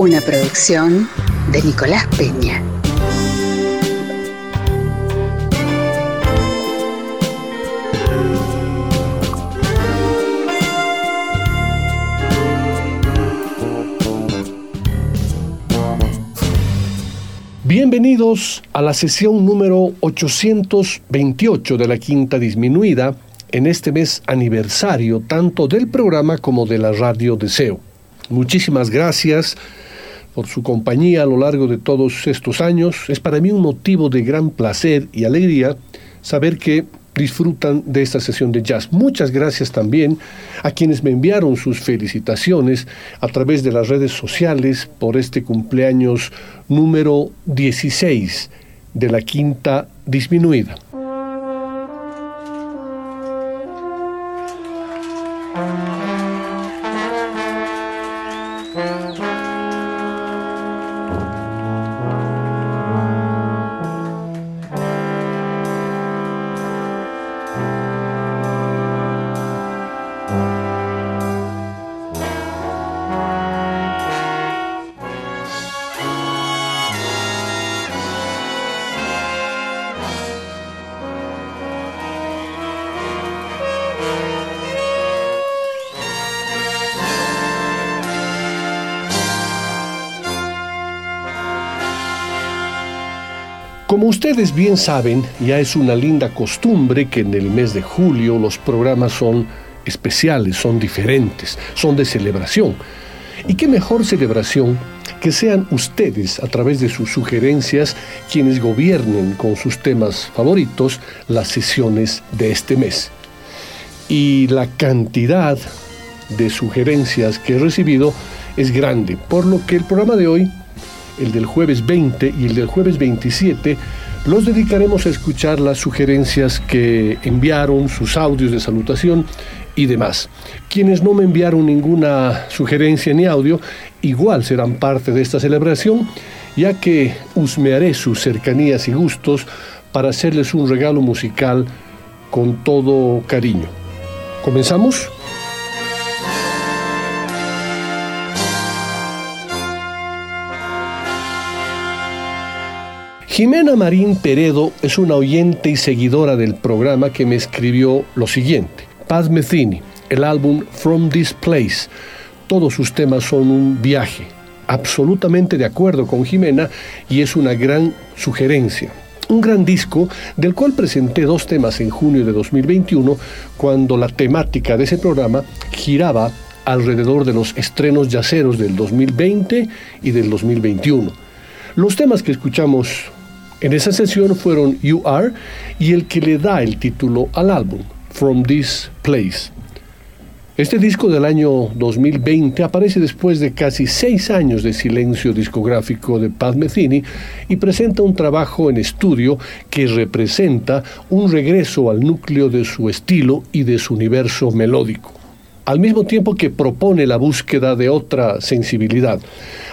Una producción de Nicolás Peña. Bienvenidos a la sesión número 828 de la Quinta Disminuida en este mes aniversario tanto del programa como de la Radio Deseo. Muchísimas gracias por su compañía a lo largo de todos estos años. Es para mí un motivo de gran placer y alegría saber que disfrutan de esta sesión de jazz. Muchas gracias también a quienes me enviaron sus felicitaciones a través de las redes sociales por este cumpleaños número 16 de la quinta disminuida. Como ustedes bien saben, ya es una linda costumbre que en el mes de julio los programas son especiales, son diferentes, son de celebración. ¿Y qué mejor celebración que sean ustedes, a través de sus sugerencias, quienes gobiernen con sus temas favoritos las sesiones de este mes? Y la cantidad de sugerencias que he recibido es grande, por lo que el programa de hoy el del jueves 20 y el del jueves 27, los dedicaremos a escuchar las sugerencias que enviaron, sus audios de salutación y demás. Quienes no me enviaron ninguna sugerencia ni audio, igual serán parte de esta celebración, ya que husmearé sus cercanías y gustos para hacerles un regalo musical con todo cariño. ¿Comenzamos? Jimena Marín Peredo es una oyente y seguidora del programa que me escribió lo siguiente. Paz Metheny, el álbum From This Place. Todos sus temas son un viaje. Absolutamente de acuerdo con Jimena y es una gran sugerencia. Un gran disco del cual presenté dos temas en junio de 2021 cuando la temática de ese programa giraba alrededor de los estrenos yaceros del 2020 y del 2021. Los temas que escuchamos en esa sesión fueron You Are y el que le da el título al álbum, From This Place. Este disco del año 2020 aparece después de casi seis años de silencio discográfico de Pat Metheny y presenta un trabajo en estudio que representa un regreso al núcleo de su estilo y de su universo melódico al mismo tiempo que propone la búsqueda de otra sensibilidad.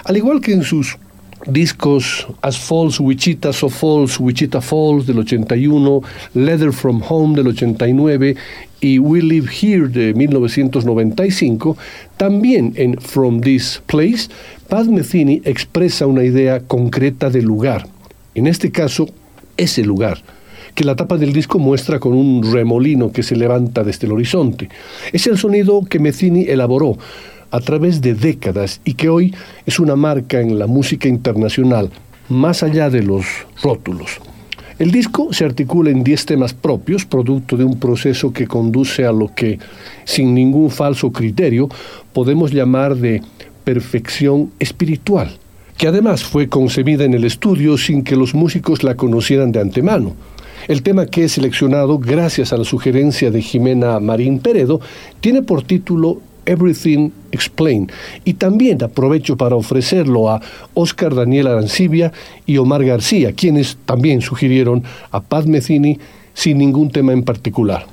Al igual que en sus discos As Falls Wichita, So Falls, Wichita Falls del 81, Leather from Home del 89 y We Live Here de 1995, también en From This Place, Pat Metheny expresa una idea concreta del lugar, en este caso, ese lugar que la tapa del disco muestra con un remolino que se levanta desde el horizonte. Es el sonido que Metheny elaboró a través de décadas y que hoy es una marca en la música internacional, más allá de los rótulos. El disco se articula en 10 temas propios, producto de un proceso que conduce a lo que, sin ningún falso criterio, podemos llamar de perfección espiritual, que además fue concebida en el estudio sin que los músicos la conocieran de antemano. El tema que he seleccionado, gracias a la sugerencia de Jimena Marín Peredo, tiene por título Everything Explained. Y también aprovecho para ofrecerlo a Oscar Daniel Arancibia y Omar García, quienes también sugirieron a Pat Metheny sin ningún tema en particular.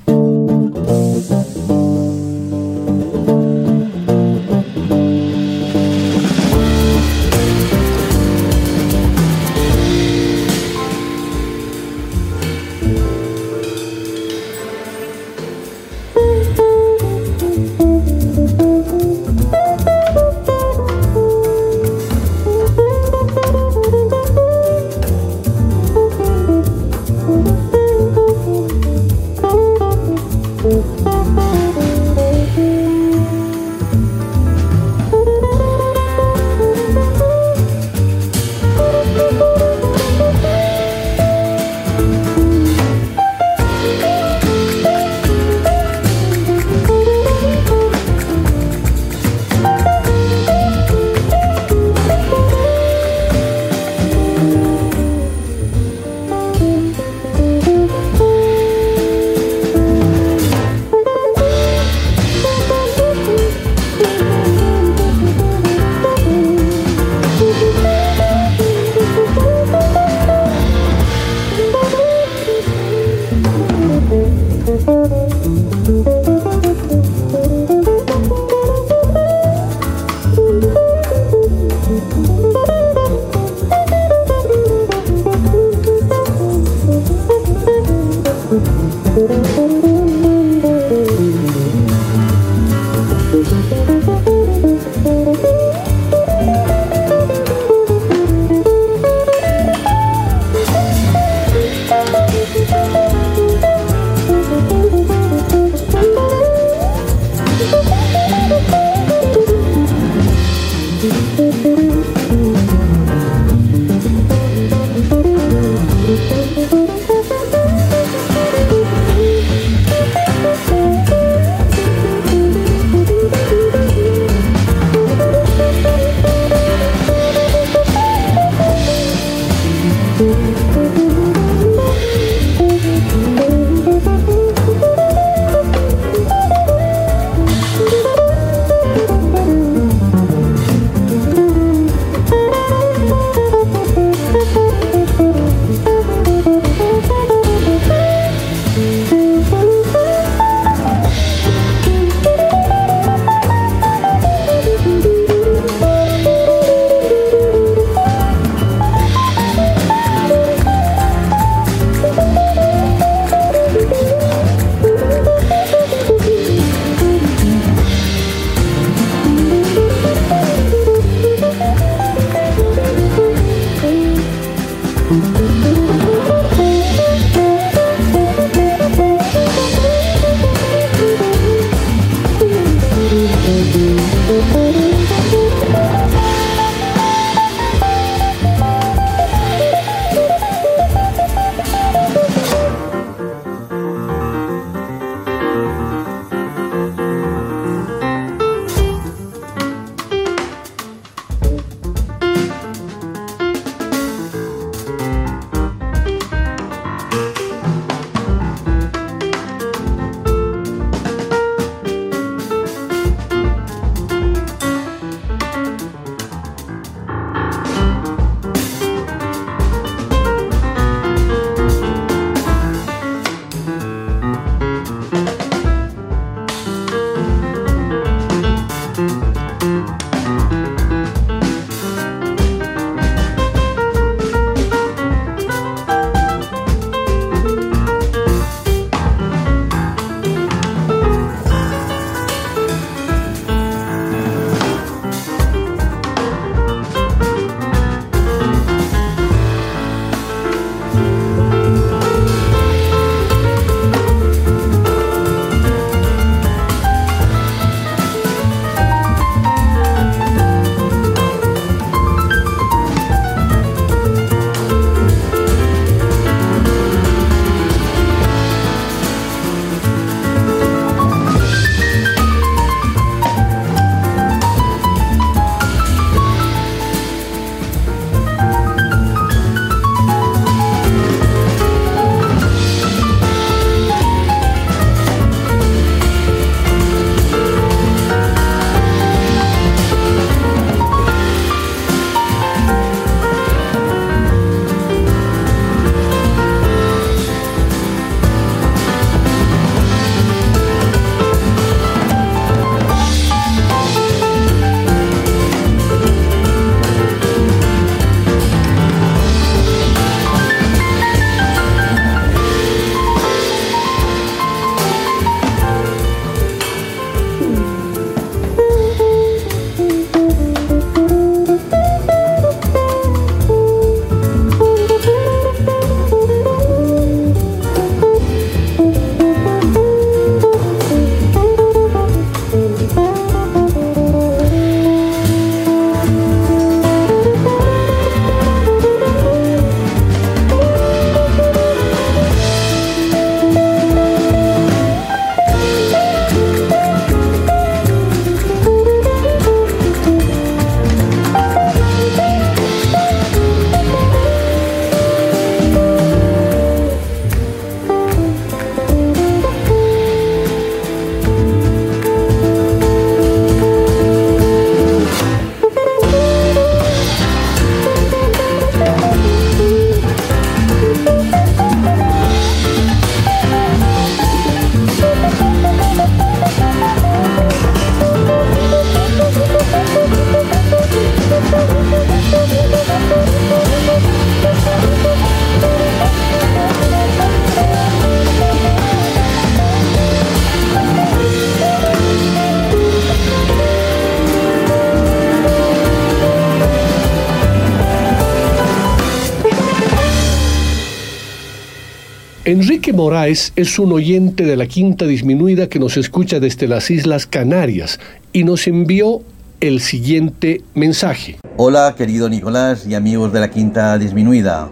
Enrique Moraes es un oyente de la Quinta Disminuida que nos escucha desde las Islas Canarias y nos envió el siguiente mensaje. Hola querido Nicolás y amigos de la Quinta Disminuida.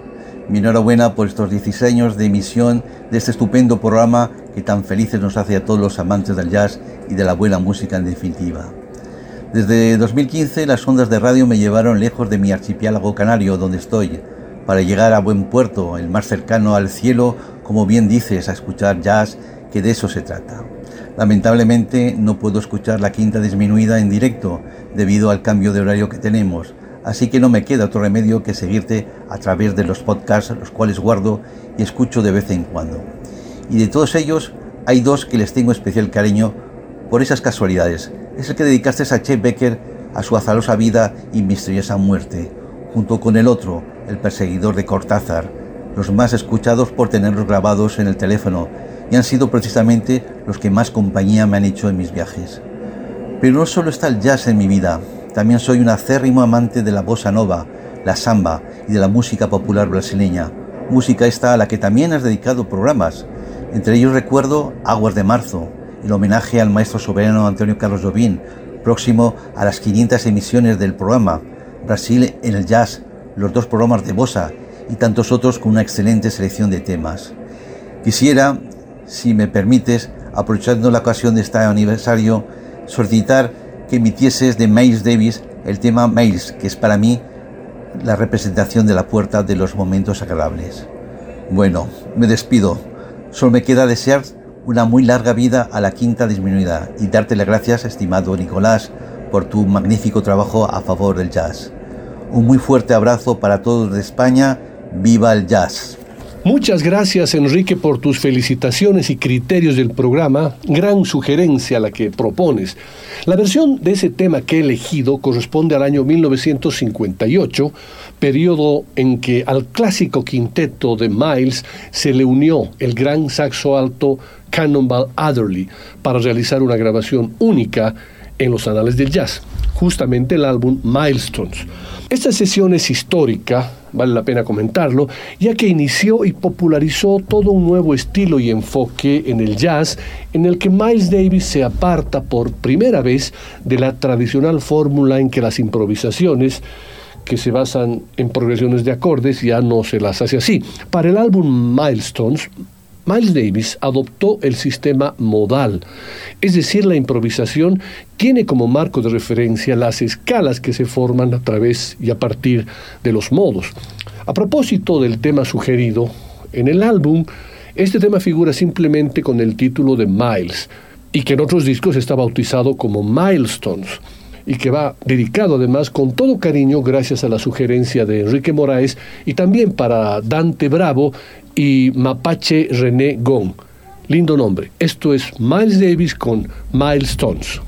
Mi enhorabuena por estos 16 años de emisión de este estupendo programa que tan felices nos hace a todos los amantes del jazz y de la buena música en definitiva. Desde 2015 las ondas de radio me llevaron lejos de mi archipiélago canario donde estoy, para llegar a buen puerto, el más cercano al cielo, como bien dices, a escuchar jazz, que de eso se trata. Lamentablemente no puedo escuchar la quinta disminuida en directo debido al cambio de horario que tenemos, así que no me queda otro remedio que seguirte a través de los podcasts, los cuales guardo y escucho de vez en cuando. Y de todos ellos, hay dos que les tengo especial cariño por esas casualidades. Es el que dedicaste a Chet Becker a su azarosa vida y misteriosa muerte, junto con el otro, el perseguidor de Cortázar, los más escuchados por tenerlos grabados en el teléfono y han sido precisamente los que más compañía me han hecho en mis viajes. Pero no solo está el jazz en mi vida, también soy un acérrimo amante de la bossa nova, la samba y de la música popular brasileña, música esta a la que también has dedicado programas. Entre ellos recuerdo Aguas de Marzo, el homenaje al maestro soberano Antonio Carlos Jobim, próximo a las 500 emisiones del programa, Brasil en el jazz, los dos programas de bossa y tantos otros con una excelente selección de temas. Quisiera si me permites, aprovechando la ocasión de este aniversario, solicitar que emitieses de Miles Davis el tema Miles, que es para mí la representación de la puerta de los momentos agradables. Bueno, me despido. Solo me queda desear una muy larga vida a la quinta disminuida y darte las gracias, estimado Nicolás, por tu magnífico trabajo a favor del jazz. Un muy fuerte abrazo para todos de España. ¡Viva el jazz! Muchas gracias Enrique por tus felicitaciones y criterios del programa, gran sugerencia la que propones. La versión de ese tema que he elegido corresponde al año 1958, periodo en que al clásico quinteto de Miles se le unió el gran saxo alto Cannonball Adderley para realizar una grabación única en los anales del jazz, justamente el álbum Milestones. Esta sesión es histórica, vale la pena comentarlo, ya que inició y popularizó todo un nuevo estilo y enfoque en el jazz, en el que Miles Davis se aparta por primera vez de la tradicional fórmula en que las improvisaciones que se basan en progresiones de acordes ya no se las hace así. Para el álbum Milestones, Miles Davis adoptó el sistema modal, es decir, la improvisación tiene como marco de referencia las escalas que se forman a través y a partir de los modos. A propósito del tema sugerido, en el álbum, este tema figura simplemente con el título de Miles, y que en otros discos está bautizado como Milestones y que va dedicado además con todo cariño gracias a la sugerencia de Enrique Moraes y también para Dante Bravo y Mapache René Gong. Lindo nombre. Esto es Miles Davis con Milestones.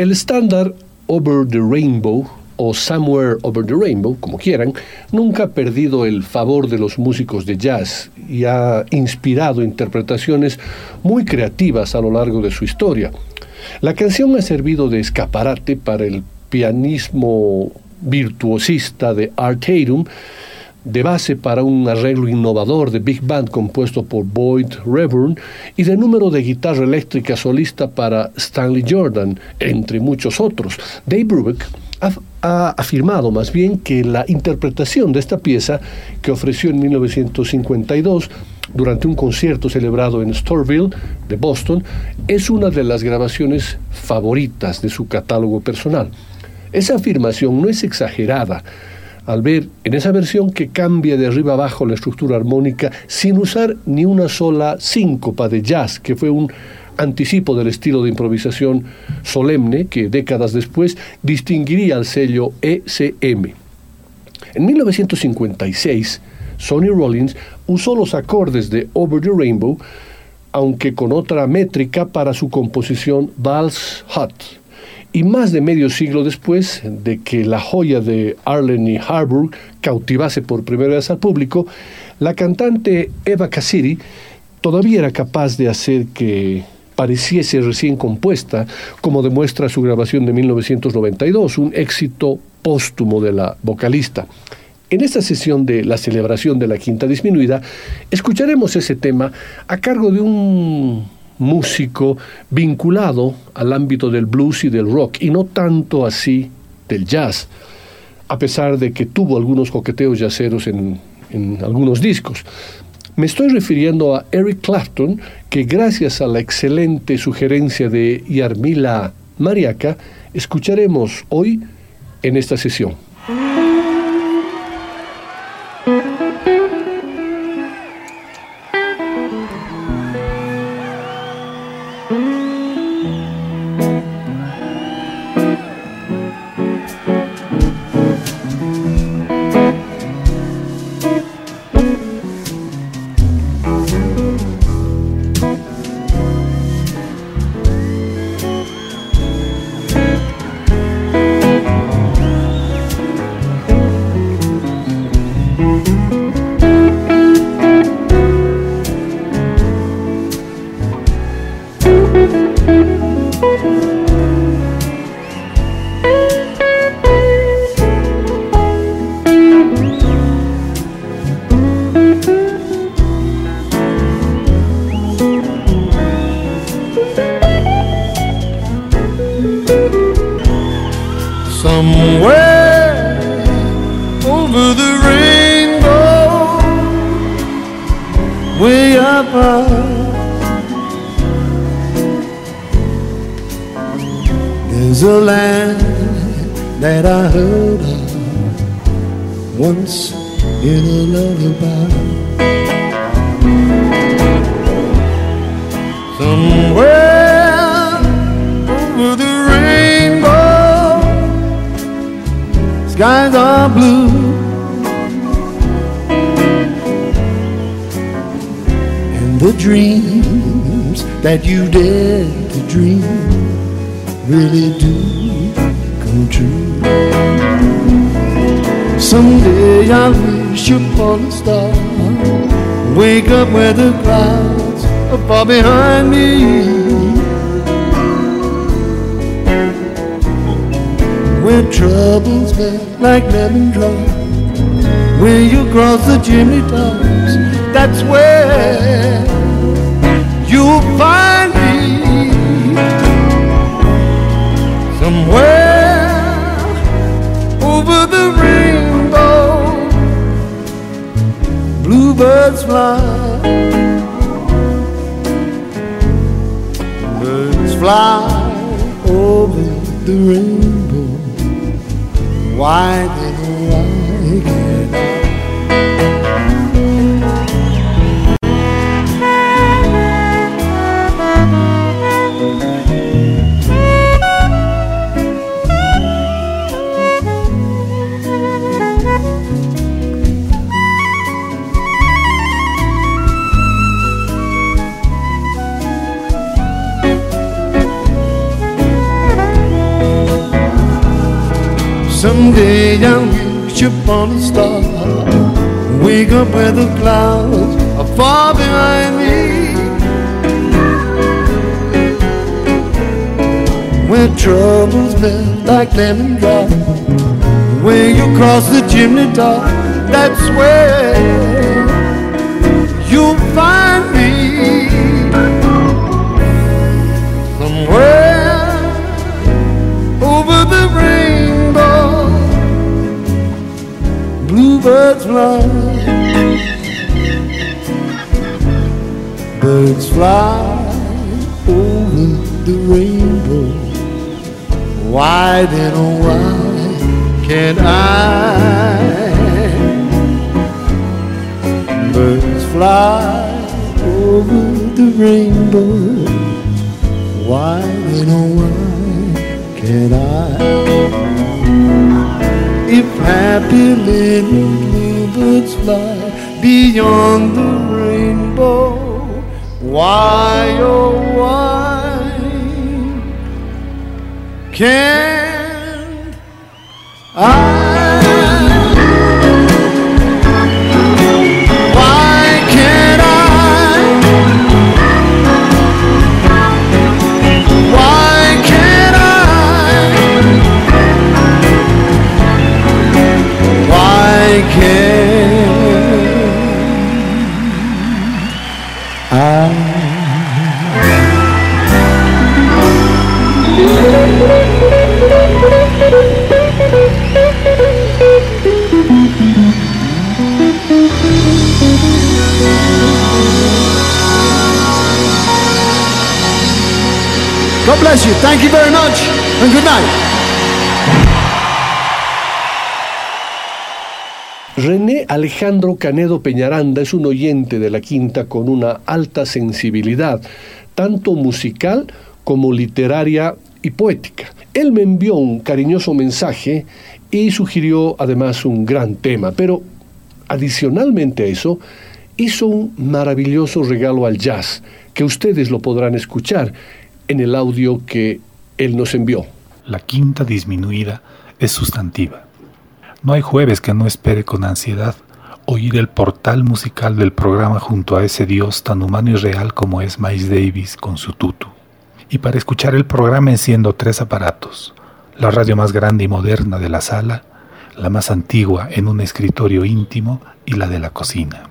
El estándar Over the Rainbow o Somewhere Over the Rainbow, como quieran, nunca ha perdido el favor de los músicos de jazz y ha inspirado interpretaciones muy creativas a lo largo de su historia. La canción ha servido de escaparate para el pianismo virtuosista de Art Tatum, de base para un arreglo innovador de Big Band compuesto por Boyd Reburn y de número de guitarra eléctrica solista para Stanley Jordan, entre muchos otros. Dave Brubeck ha, afirmado más bien que la interpretación de esta pieza, que ofreció en 1952 durante un concierto celebrado en Storville, de Boston, es una de las grabaciones favoritas de su catálogo personal. Esa afirmación no es exagerada, al ver en esa versión que cambia de arriba abajo la estructura armónica sin usar ni una sola síncopa de jazz, que fue un anticipo del estilo de improvisación solemne que décadas después distinguiría al sello ECM. En 1956, Sonny Rollins usó los acordes de Over the Rainbow, aunque con otra métrica para su composición Vals Hot y más de medio siglo después de que la joya de Arlene Harburg cautivase por primera vez al público, la cantante Eva Cassidy todavía era capaz de hacer que pareciese recién compuesta, como demuestra su grabación de 1992, un éxito póstumo de la vocalista. En esta sesión de la celebración de la quinta disminuida, escucharemos ese tema a cargo de un músico vinculado al ámbito del blues y del rock, y no tanto así del jazz, a pesar de que tuvo algunos coqueteos jazzeros en, en algunos discos. Me estoy refiriendo a Eric Clapton, que gracias a la excelente sugerencia de Yarmila Mariaca, escucharemos hoy en esta sesión. Over the rainbow. Why they don't Someday I'll reach upon a star. Wake up where the clouds are far behind me. Where troubles melt like lemon drops. When you cross the chimney top, that's where you'll find bluebirds fly, birds fly over the rainbow. Why then, oh why can't I? Birds fly over the rainbow. Why then, oh why can't I? If happy little bluebirds fly beyond the rainbow, why, oh why? Can René Alejandro Canedo Peñaranda es un oyente de la quinta con una alta sensibilidad, tanto musical como literaria y poética. Él me envió un cariñoso mensaje y sugirió además un gran tema, pero adicionalmente a eso, hizo un maravilloso regalo al jazz, que ustedes lo podrán escuchar en el audio que él nos envió. La quinta disminuida es sustantiva. No hay jueves que no espere con ansiedad oír el portal musical del programa junto a ese dios tan humano y real como es Miles Davis con su tutu. Y para escuchar el programa enciendo tres aparatos, la radio más grande y moderna de la sala, la más antigua en un escritorio íntimo y la de la cocina.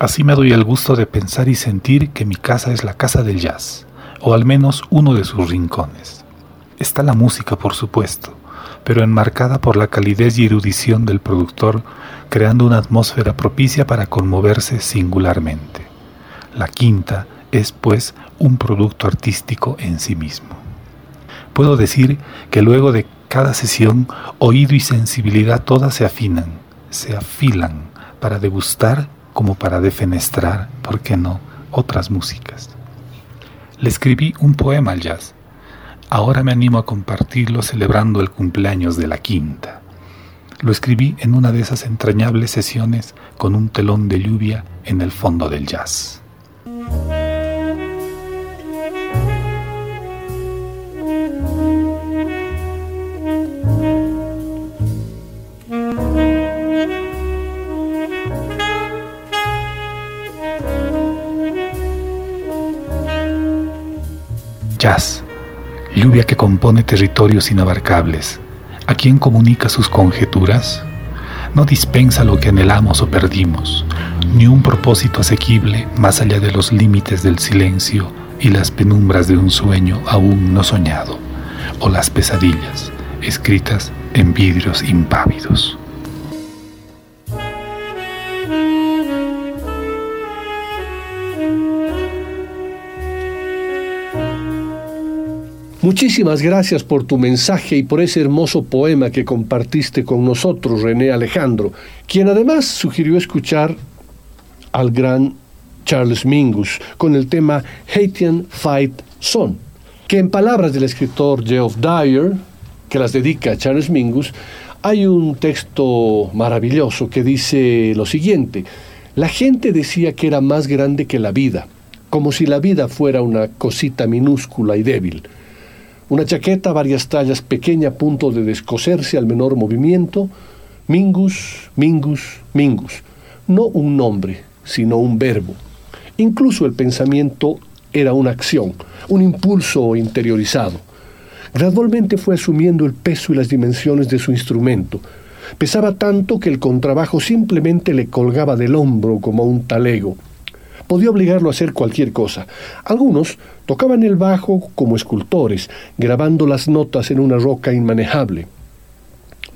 Así me doy el gusto de pensar y sentir que mi casa es la casa del jazz, o al menos uno de sus rincones. Está la música, por supuesto, pero enmarcada por la calidez y erudición del productor, creando una atmósfera propicia para conmoverse singularmente. La quinta es, pues, un producto artístico en sí mismo. Puedo decir que luego de cada sesión, oído y sensibilidad todas se afinan, se afilan para degustar como para defenestrar, ¿por qué no?, otras músicas. Le escribí un poema al jazz. Ahora me animo a compartirlo celebrando el cumpleaños de la quinta. Lo escribí en una de esas entrañables sesiones con un telón de lluvia en el fondo del jazz. Jazz, lluvia que compone territorios inabarcables. ¿A quién comunica sus conjeturas? No dispensa lo que anhelamos o perdimos, ni un propósito asequible más allá de los límites del silencio y las penumbras de un sueño aún no soñado, o las pesadillas escritas en vidrios impávidos. Muchísimas gracias por tu mensaje y por ese hermoso poema que compartiste con nosotros, René Alejandro, quien además sugirió escuchar al gran Charles Mingus con el tema Haitian Fight Song, que en palabras del escritor Geoff Dyer, que las dedica a Charles Mingus, hay un texto maravilloso que dice lo siguiente, la gente decía que era más grande que la vida, como si la vida fuera una cosita minúscula y débil. Una chaqueta varias tallas pequeña a punto de descoserse al menor movimiento. Mingus, Mingus, Mingus. No un nombre, sino un verbo. Incluso el pensamiento era una acción, un impulso interiorizado. Gradualmente fue asumiendo el peso y las dimensiones de su instrumento. Pesaba tanto que el contrabajo simplemente le colgaba del hombro como un talego podía obligarlo a hacer cualquier cosa. Algunos tocaban el bajo como escultores, grabando las notas en una roca inmanejable.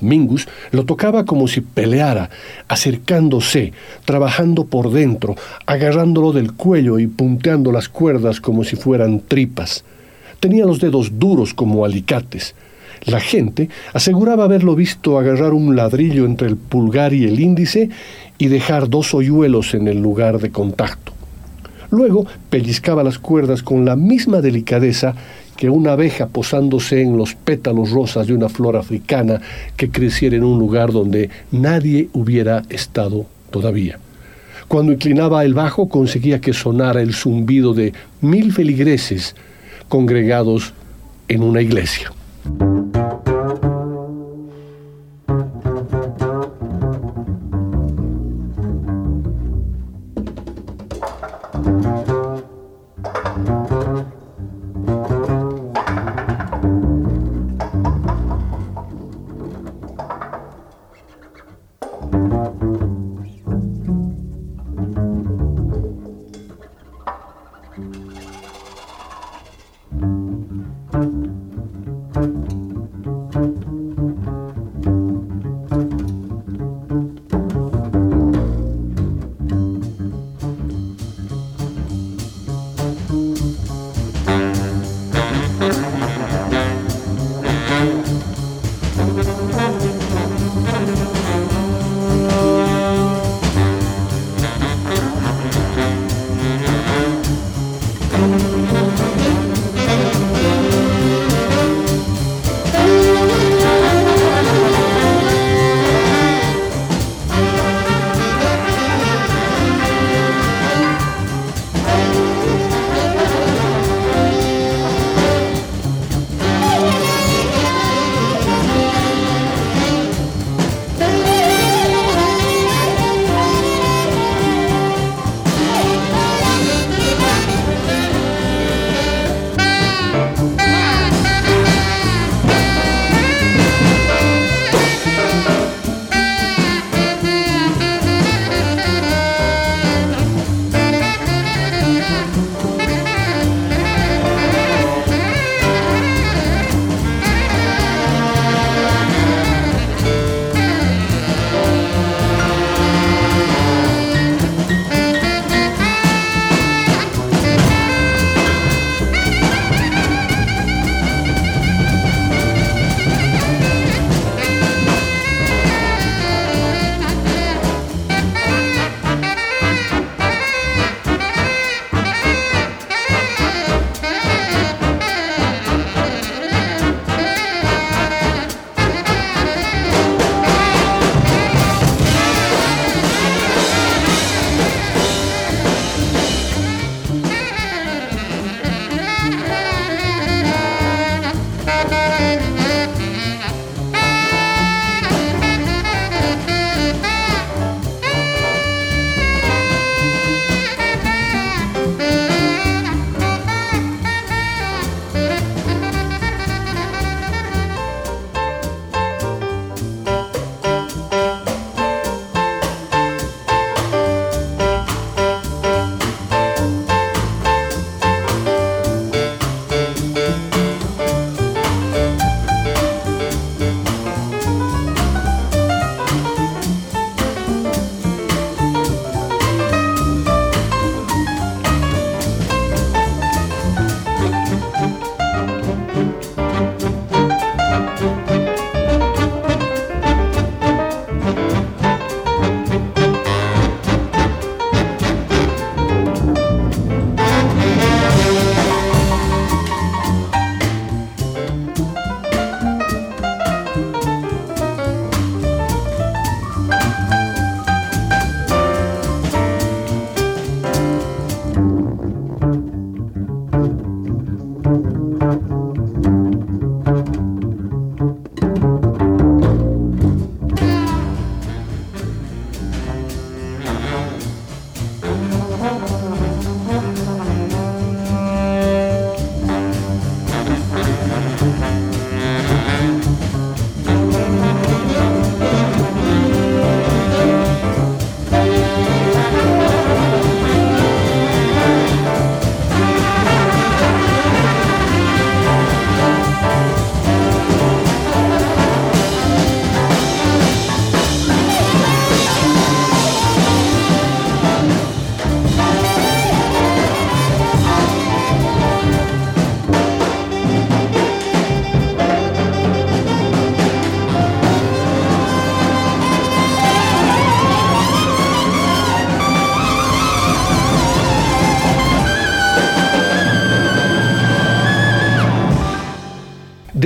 Mingus lo tocaba como si peleara, acercándose, trabajando por dentro, agarrándolo del cuello y punteando las cuerdas como si fueran tripas. Tenía los dedos duros como alicates. La gente aseguraba haberlo visto agarrar un ladrillo entre el pulgar y el índice y dejar dos hoyuelos en el lugar de contacto. Luego pellizcaba las cuerdas con la misma delicadeza que una abeja posándose en los pétalos rosas de una flor africana que creciera en un lugar donde nadie hubiera estado todavía. Cuando inclinaba el bajo conseguía que sonara el zumbido de mil feligreses congregados en una iglesia.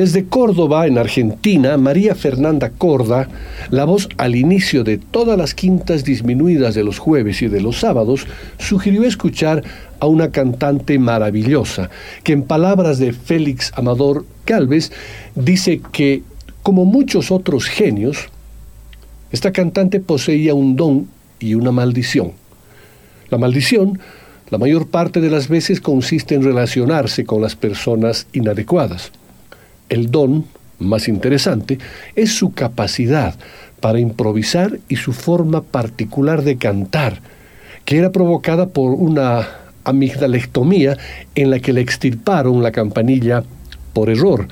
Desde Córdoba, en Argentina, María Fernanda Corda, la voz al inicio de todas las quintas disminuidas de los jueves y de los sábados, sugirió escuchar a una cantante maravillosa, que en palabras de Félix Amador Calves dice que, como muchos otros genios, esta cantante poseía un don y una maldición. La maldición, la mayor parte de las veces, consiste en relacionarse con las personas inadecuadas. El don, más interesante, es su capacidad para improvisar y su forma particular de cantar, que era provocada por una amigdalectomía en la que le extirparon la campanilla por error,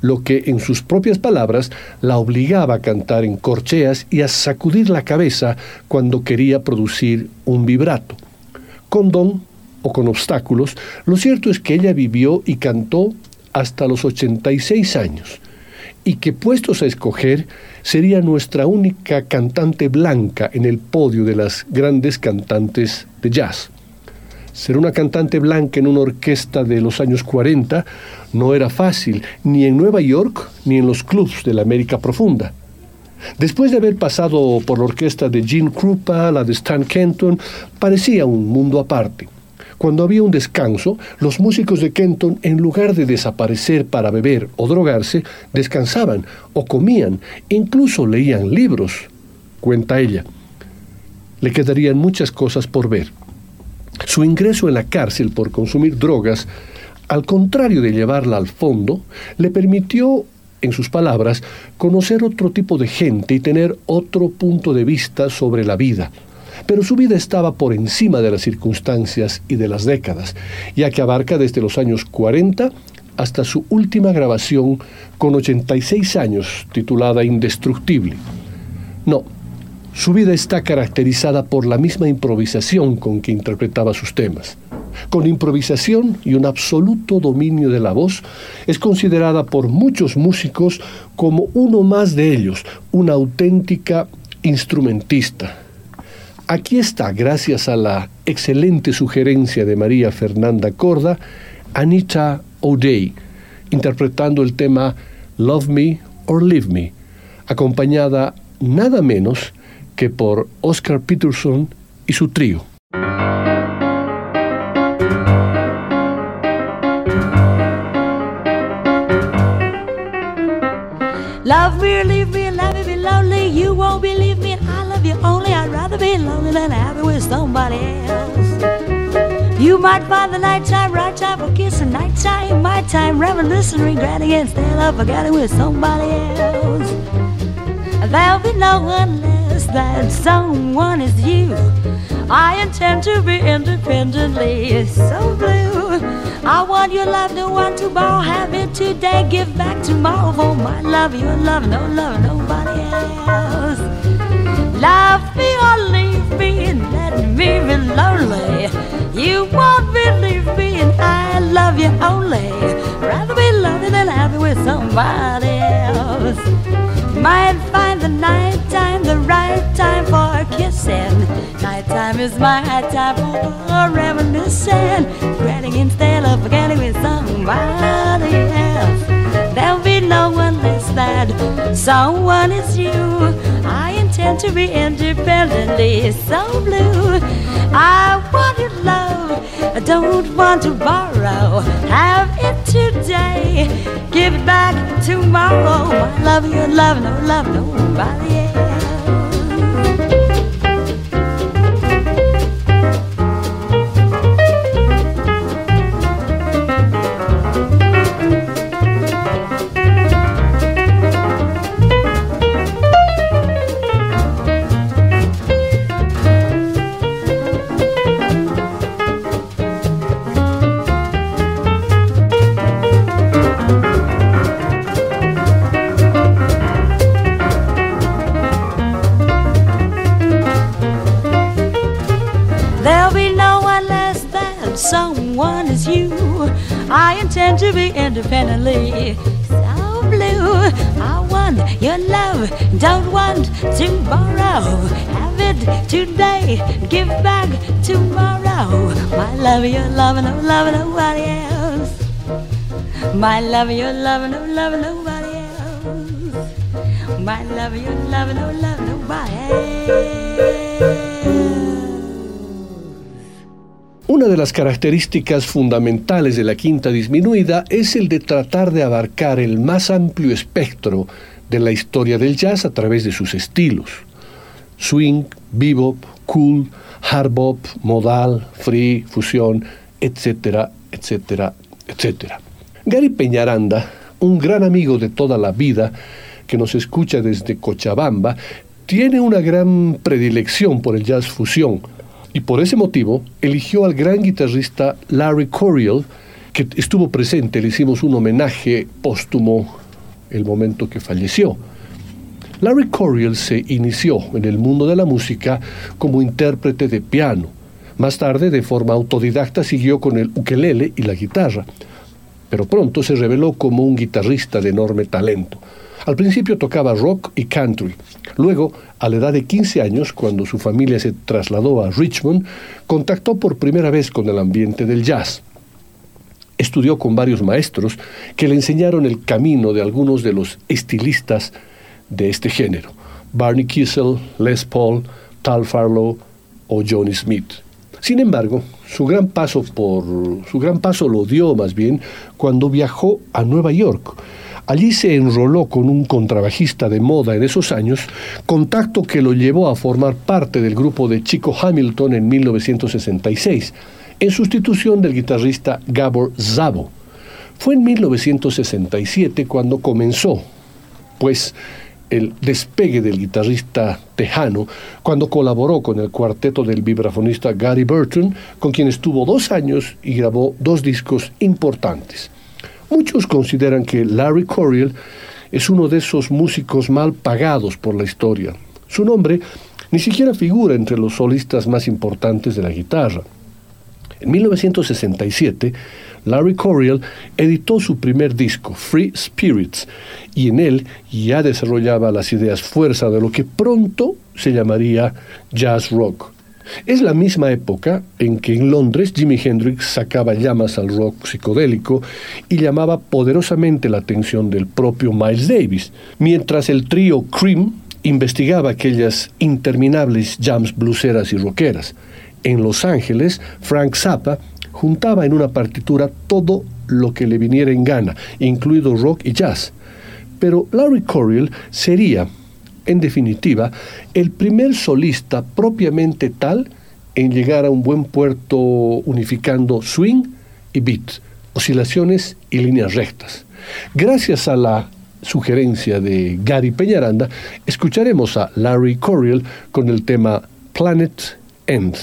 lo que en sus propias palabras la obligaba a cantar en corcheas y a sacudir la cabeza cuando quería producir un vibrato. Con don o con obstáculos, lo cierto es que ella vivió y cantó hasta los 86 años, y que puestos a escoger, sería nuestra única cantante blanca en el podio de las grandes cantantes de jazz. Ser una cantante blanca en una orquesta de los años 40 no era fácil, ni en Nueva York ni en los clubs de la América Profunda. Después de haber pasado por la orquesta de Gene Krupa, la de Stan Kenton, parecía un mundo aparte. Cuando había un descanso, los músicos de Kenton, en lugar de desaparecer para beber o drogarse, descansaban o comían, incluso leían libros, cuenta ella. Le quedarían muchas cosas por ver. Su ingreso en la cárcel por consumir drogas, al contrario de llevarla al fondo, le permitió, en sus palabras, conocer otro tipo de gente y tener otro punto de vista sobre la vida. Pero su vida estaba por encima de las circunstancias y de las décadas, ya que abarca desde los años 40 hasta su última grabación con 86 años, titulada Indestructible. No, su vida está caracterizada por la misma improvisación con que interpretaba sus temas. Con improvisación y un absoluto dominio de la voz, es considerada por muchos músicos como uno más de ellos, una auténtica instrumentista. Aquí está, gracias a la excelente sugerencia de María Fernanda Corda, Anita O'Day, interpretando el tema Love Me or Leave Me, acompañada nada menos que por Oscar Peterson y su trío. Than happy with somebody else. You might find the nighttime right time for kissing, nighttime, my time, reminiscing, regretting instead of forgetting with somebody else. There'll be no one left that someone is you. I intend to be independently so blue. I want your love, no one to borrow. Have it today, give back tomorrow. For my love, your love, no love, nobody else. Love me or let me be lonely. You won't believe me, and I love you only. Rather be lonely than happy with somebody else. Might find the night time the right time for kissing. Nighttime is my time for reminiscing. Regretting instead of forgetting with somebody else. There'll be no one less than someone is you. I intend to be independently so blue. I want your love, I don't want to borrow. Have it today, give it back tomorrow. My love, your love, no love, nobody else. My love, love. Una de las características fundamentales de la quinta disminuida es el de tratar de abarcar el más amplio espectro de la historia del jazz a través de sus estilos. Swing, bebop, cool, hard bop, modal, free, fusión, etcétera, etcétera, etcétera. Gary Peñaranda, un gran amigo de toda la vida que nos escucha desde Cochabamba, tiene una gran predilección por el jazz fusión y por ese motivo eligió al gran guitarrista Larry Coryell, que estuvo presente, le hicimos un homenaje póstumo el momento que falleció. Larry Coryell se inició en el mundo de la música como intérprete de piano. Más tarde, de forma autodidacta, siguió con el ukelele y la guitarra, pero pronto se reveló como un guitarrista de enorme talento. Al principio tocaba rock y country. Luego, a la edad de 15 años, cuando su familia se trasladó a Richmond, contactó por primera vez con el ambiente del jazz. Estudió con varios maestros que le enseñaron el camino de algunos de los estilistas de este género, Barney Kissel, Les Paul, Tal Farlow o Johnny Smith. Sin embargo, su gran paso por su gran paso lo dio más bien cuando viajó a Nueva York. Allí se enroló con un contrabajista de moda en esos años, contacto que lo llevó a formar parte del grupo de Chico Hamilton en 1966, en sustitución del guitarrista Gabor Zabo. Fue en 1967 cuando comenzó, pues, el despegue del guitarrista tejano cuando colaboró con el cuarteto del vibrafonista Gary Burton, con quien estuvo dos años y grabó dos discos importantes. Muchos consideran que Larry Coryell es uno de esos músicos mal pagados por la historia. Su nombre ni siquiera figura entre los solistas más importantes de la guitarra. En 1967, Larry Coryell editó su primer disco, Free Spirits, y en él ya desarrollaba las ideas fuerza de lo que pronto se llamaría jazz rock. Es la misma época en que en Londres Jimi Hendrix sacaba llamas al rock psicodélico y llamaba poderosamente la atención del propio Miles Davis, mientras el trío Cream investigaba aquellas interminables jams bluseras y rockeras. En Los Ángeles, Frank Zappa juntaba en una partitura todo lo que le viniera en gana, incluido rock y jazz. Pero Larry Coryell sería, en definitiva, el primer solista propiamente tal en llegar a un buen puerto unificando swing y beat, oscilaciones y líneas rectas. Gracias a la sugerencia de Gary Peñaranda, escucharemos a Larry Coryell con el tema Planet End.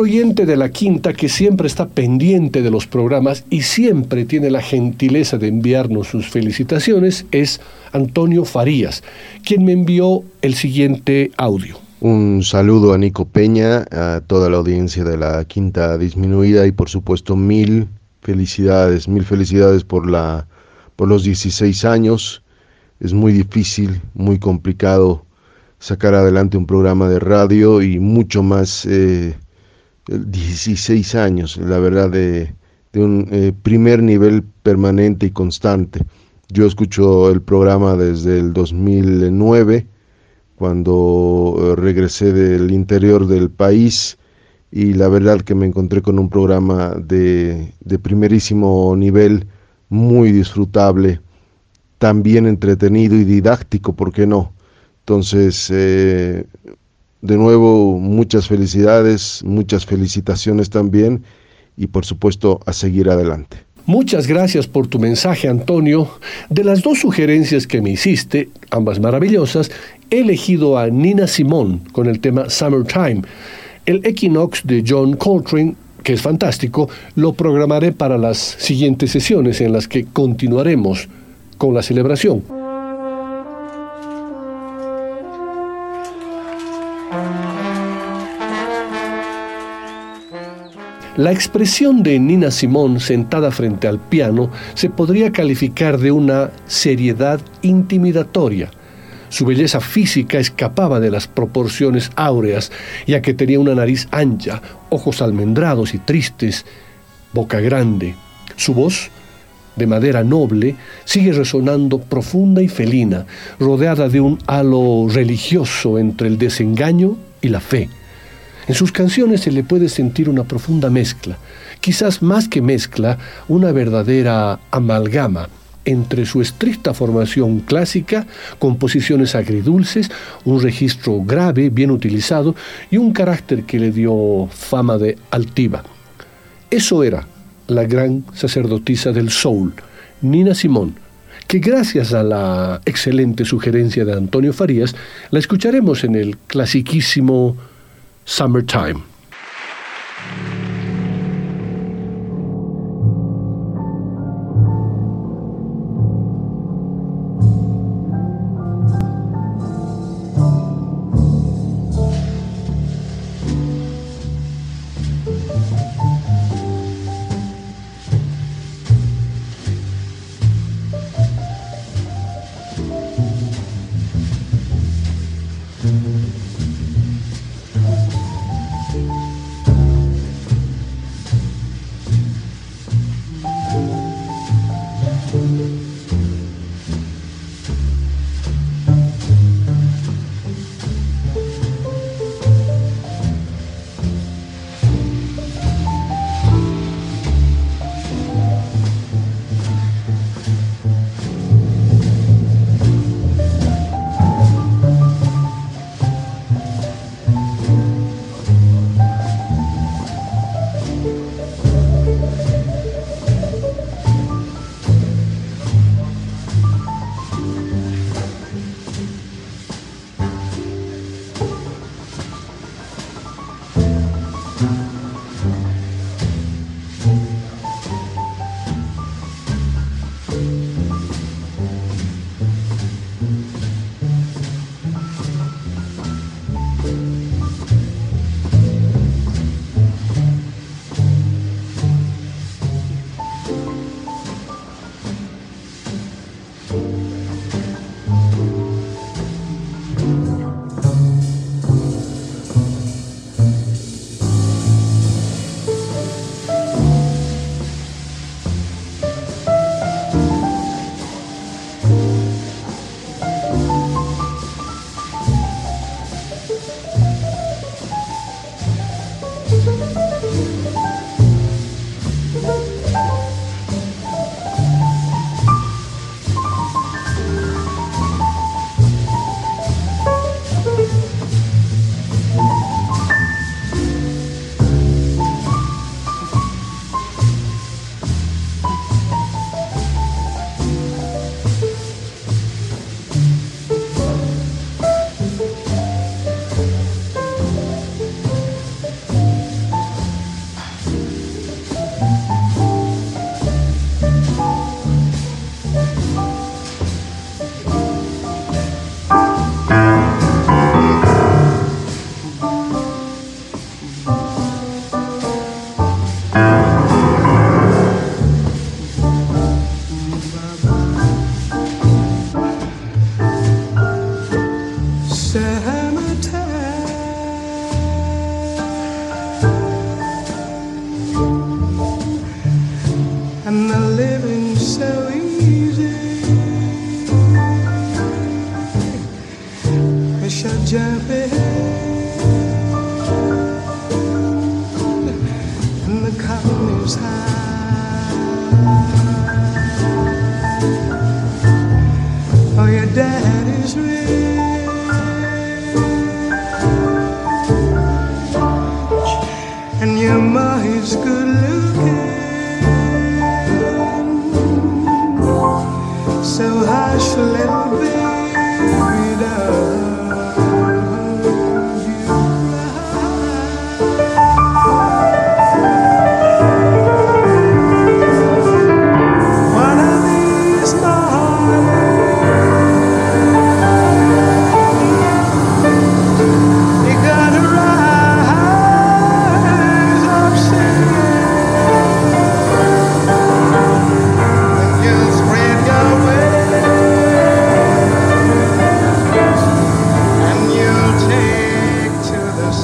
Oyente de la quinta que siempre está pendiente de los programas y siempre tiene la gentileza de enviarnos sus felicitaciones es Antonio Farías, quien me envió el siguiente audio. Un saludo a Nico Peña, a toda la audiencia de la quinta disminuida y por supuesto mil felicidades, mil felicidades por, la, por los 16 años. Es muy difícil, muy complicado sacar adelante un programa de radio y mucho más eh, 16 años, la verdad, de, un eh, primer nivel permanente y constante. Yo escucho el programa desde el 2009, cuando eh, regresé del interior del país y la verdad que me encontré con un programa de, de primerísimo nivel, muy disfrutable, también entretenido y didáctico, ¿por qué no? Entonces, eh, de nuevo, muchas felicidades, muchas felicitaciones también y por supuesto a seguir adelante. Muchas gracias por tu mensaje, Antonio. De las dos sugerencias que me hiciste, ambas maravillosas, he elegido a Nina Simón con el tema Summertime. El Equinox de John Coltrane, que es fantástico, lo programaré para las siguientes sesiones en las que continuaremos con la celebración. La expresión de Nina Simón sentada frente al piano se podría calificar de una seriedad intimidatoria. Su belleza física escapaba de las proporciones áureas, ya que tenía una nariz ancha, ojos almendrados y tristes, boca grande. Su voz, de madera noble, sigue resonando profunda y felina, rodeada de un halo religioso entre el desengaño y la fe. En sus canciones se le puede sentir una profunda mezcla, quizás más que mezcla, una verdadera amalgama entre su estricta formación clásica, composiciones agridulces, un registro grave, bien utilizado y un carácter que le dio fama de altiva. Eso era la gran sacerdotisa del soul, Nina Simón, que gracias a la excelente sugerencia de Antonio Farías, la escucharemos en el clasiquísimo summertime.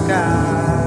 sky.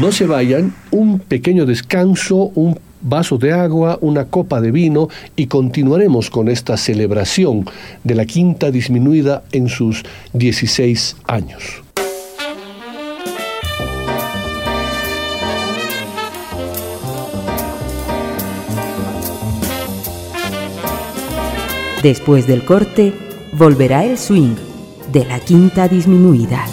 no se vayan, un pequeño descanso, un vaso de agua, una copa de vino y continuaremos con esta celebración de la quinta disminuida en sus 16 años. Después del corte, volverá el swing de la quinta disminuida.